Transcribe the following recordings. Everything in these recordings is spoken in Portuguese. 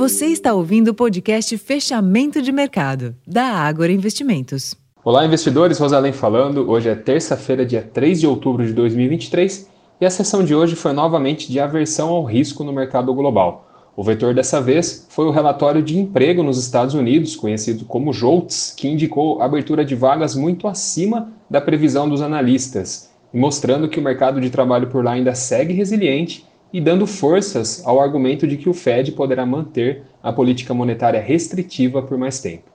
Você está ouvindo o podcast Fechamento de Mercado, da Ágora Investimentos. Olá, investidores. Rosalém falando. Hoje é terça-feira, dia 3 de outubro de 2023, e a sessão de hoje foi novamente de aversão ao risco no mercado global. O vetor dessa vez foi o relatório de emprego nos Estados Unidos, conhecido como JOLTS, que indicou abertura de vagas muito acima da previsão dos analistas, mostrando que o mercado de trabalho por lá ainda segue resiliente e dando forças ao argumento de que o Fed poderá manter a política monetária restritiva por mais tempo.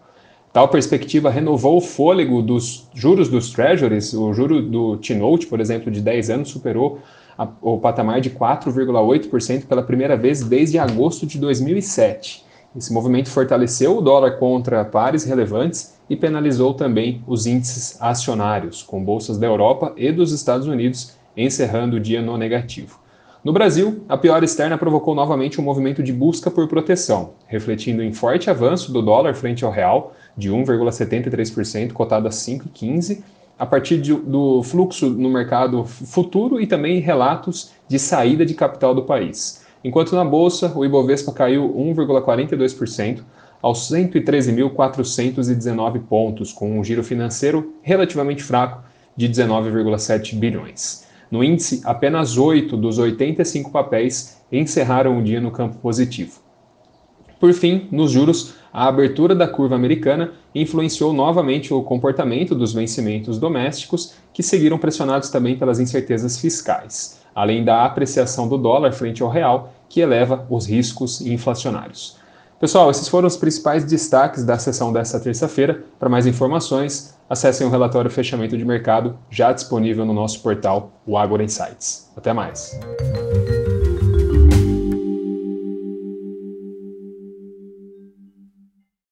Tal perspectiva renovou o fôlego dos juros dos treasuries, o juro do T-Note, por exemplo, de 10 anos, superou a, o patamar de 4,8% pela primeira vez desde agosto de 2007. Esse movimento fortaleceu o dólar contra pares relevantes e penalizou também os índices acionários, com bolsas da Europa e dos Estados Unidos encerrando o dia no negativo. No Brasil, a pior externa provocou novamente um movimento de busca por proteção, refletindo em forte avanço do dólar frente ao real, de 1,73%, cotado a 5,15%, a partir de, do fluxo no mercado futuro e também relatos de saída de capital do país. Enquanto na bolsa, o Ibovespa caiu 1,42% aos 113.419 pontos, com um giro financeiro relativamente fraco de 19,7 bilhões. No índice, apenas 8 dos 85 papéis encerraram o dia no campo positivo. Por fim, nos juros, a abertura da curva americana influenciou novamente o comportamento dos vencimentos domésticos, que seguiram pressionados também pelas incertezas fiscais, além da apreciação do dólar frente ao real, que eleva os riscos inflacionários. Pessoal, esses foram os principais destaques da sessão desta terça-feira. Para mais informações, acessem o relatório Fechamento de Mercado, já disponível no nosso portal, o Agora Insights. Até mais!